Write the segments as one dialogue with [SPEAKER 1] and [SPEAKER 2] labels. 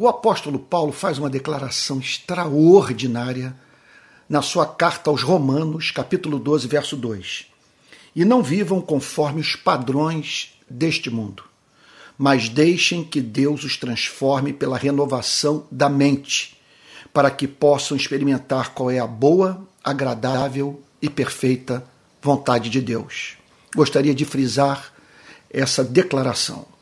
[SPEAKER 1] O apóstolo Paulo faz uma declaração extraordinária na sua carta aos Romanos, capítulo 12, verso 2. E não vivam conforme os padrões deste mundo, mas deixem que Deus os transforme pela renovação da mente, para que possam experimentar qual é a boa, agradável e perfeita vontade de Deus. Gostaria de frisar essa declaração.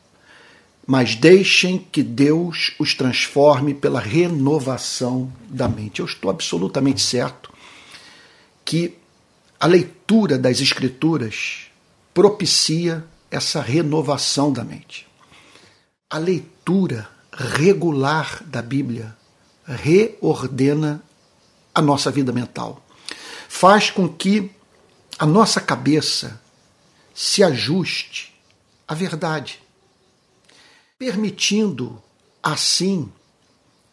[SPEAKER 1] Mas deixem que Deus os transforme pela renovação da mente. Eu estou absolutamente certo que a leitura das Escrituras propicia essa renovação da mente. A leitura regular da Bíblia reordena a nossa vida mental. Faz com que a nossa cabeça se ajuste à verdade, permitindo assim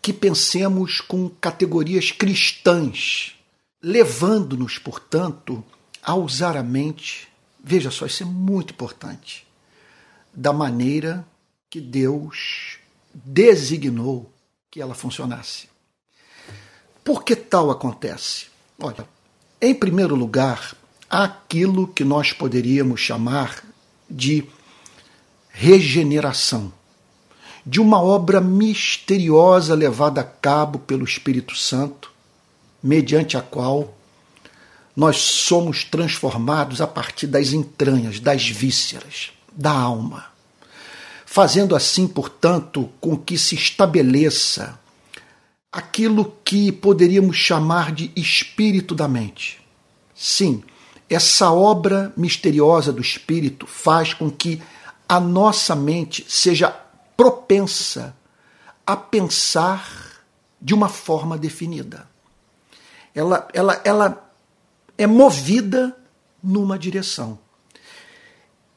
[SPEAKER 1] que pensemos com categorias cristãs, levando-nos, portanto, a usar a mente, veja só, isso é muito importante, da maneira que Deus designou que ela funcionasse. Por que tal acontece? Olha, em primeiro lugar, aquilo que nós poderíamos chamar de regeneração, de uma obra misteriosa levada a cabo pelo Espírito Santo, mediante a qual nós somos transformados a partir das entranhas, das vísceras, da alma. Fazendo assim, portanto, com que se estabeleça aquilo que poderíamos chamar de espírito da mente. Sim, essa obra misteriosa do Espírito faz com que a nossa mente seja propensa a pensar de uma forma definida. Ela, ela, ela é movida numa direção.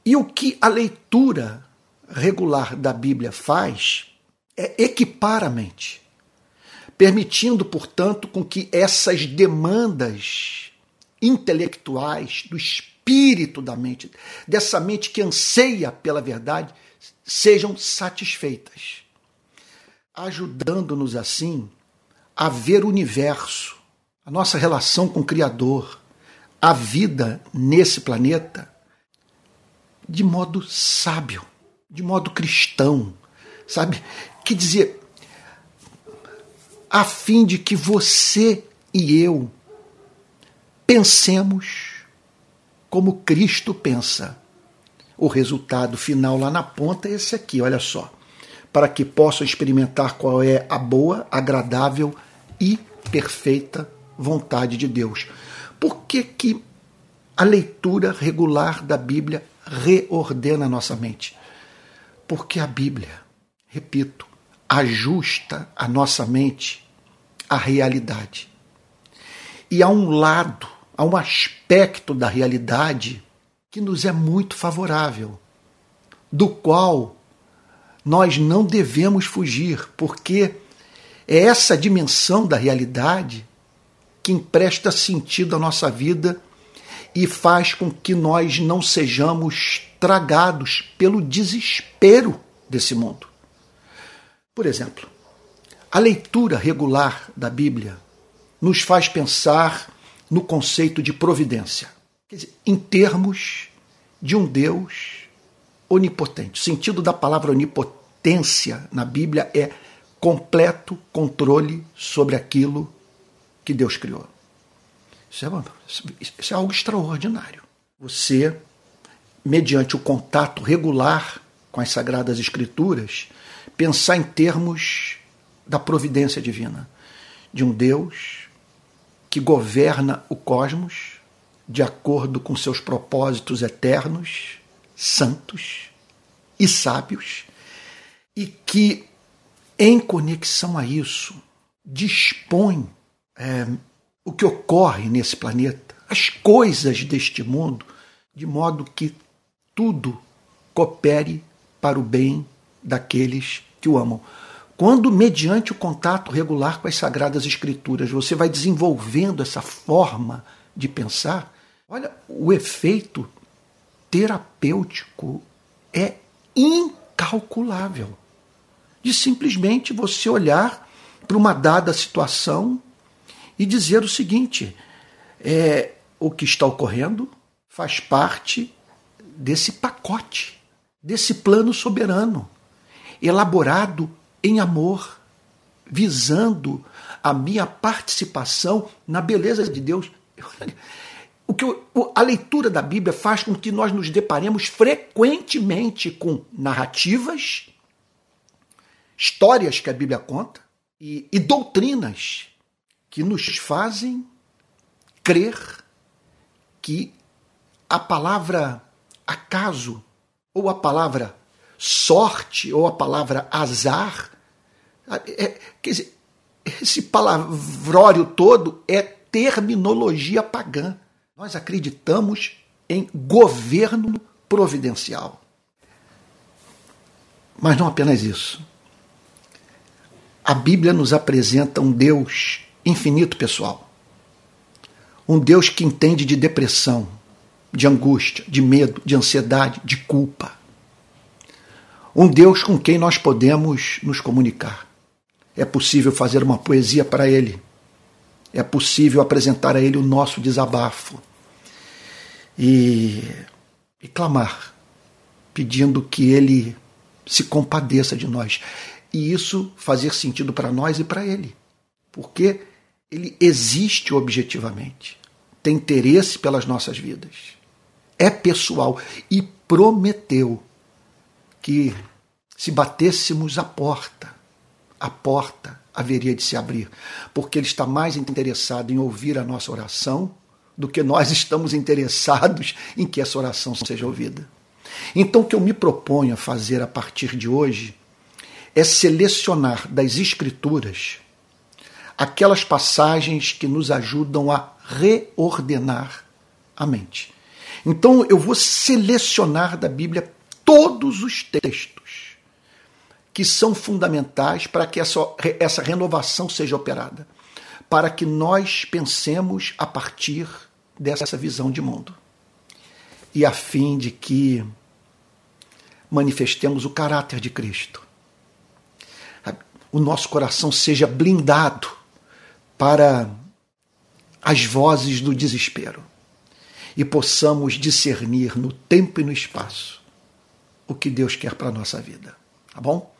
[SPEAKER 1] E o que a leitura regular da Bíblia faz é equipar a mente, permitindo, portanto, com que essas demandas intelectuais, do espírito da mente, dessa mente que anseia pela verdade, sejam satisfeitas, ajudando-nos assim a ver o universo, a nossa relação com o Criador, a vida nesse planeta de modo sábio, de modo cristão, sabe? Que dizer, a fim de que você e eu pensemos como Cristo pensa. O resultado final lá na ponta é esse aqui, olha só. Para que possam experimentar qual é a boa, agradável e perfeita vontade de Deus. Por que, que a leitura regular da Bíblia reordena a nossa mente? Porque a Bíblia, repito, ajusta a nossa mente à realidade. E há um lado a um aspecto da realidade que nos é muito favorável, do qual nós não devemos fugir, porque é essa dimensão da realidade que empresta sentido à nossa vida e faz com que nós não sejamos tragados pelo desespero desse mundo. Por exemplo, a leitura regular da Bíblia nos faz pensar no conceito de providência. Quer dizer, em termos de um Deus onipotente. O sentido da palavra onipotência na Bíblia é completo controle sobre aquilo que Deus criou. Isso é, isso é algo extraordinário. Você, mediante o contato regular com as Sagradas Escrituras, pensar em termos da providência divina, de um Deus que governa o cosmos de acordo com seus propósitos eternos, santos e sábios, e que, em conexão a isso, dispõe é, o que ocorre nesse planeta, as coisas deste mundo, de modo que tudo coopere para o bem daqueles que o amam. Quando, mediante o contato regular com as Sagradas Escrituras, você vai desenvolvendo essa forma de pensar, olha, o efeito terapêutico é incalculável. de simplesmente você olhar para uma dada situação e dizer o seguinte: é, o que está ocorrendo faz parte desse pacote, desse plano soberano, elaborado em amor, visando a minha participação na beleza de Deus. O que a leitura da Bíblia faz com que nós nos deparemos frequentemente com narrativas, histórias que a Bíblia conta e, e doutrinas que nos fazem crer que a palavra acaso, ou a palavra sorte, ou a palavra azar, é, quer dizer, esse palavrório todo é terminologia pagã. Nós acreditamos em governo providencial. Mas não apenas isso. A Bíblia nos apresenta um Deus infinito, pessoal. Um Deus que entende de depressão, de angústia, de medo, de ansiedade, de culpa. Um Deus com quem nós podemos nos comunicar. É possível fazer uma poesia para Ele. É possível apresentar a Ele o nosso desabafo. E, e clamar, pedindo que Ele se compadeça de nós. E isso fazer sentido para nós e para Ele. Porque Ele existe objetivamente. Tem interesse pelas nossas vidas. É pessoal. E prometeu que se batêssemos a porta, a porta haveria de se abrir, porque Ele está mais interessado em ouvir a nossa oração do que nós estamos interessados em que essa oração seja ouvida. Então, o que eu me proponho a fazer a partir de hoje é selecionar das Escrituras aquelas passagens que nos ajudam a reordenar a mente. Então, eu vou selecionar da Bíblia todos os textos que são fundamentais para que essa, essa renovação seja operada, para que nós pensemos a partir dessa visão de mundo e a fim de que manifestemos o caráter de Cristo. O nosso coração seja blindado para as vozes do desespero e possamos discernir no tempo e no espaço o que Deus quer para a nossa vida. Tá bom?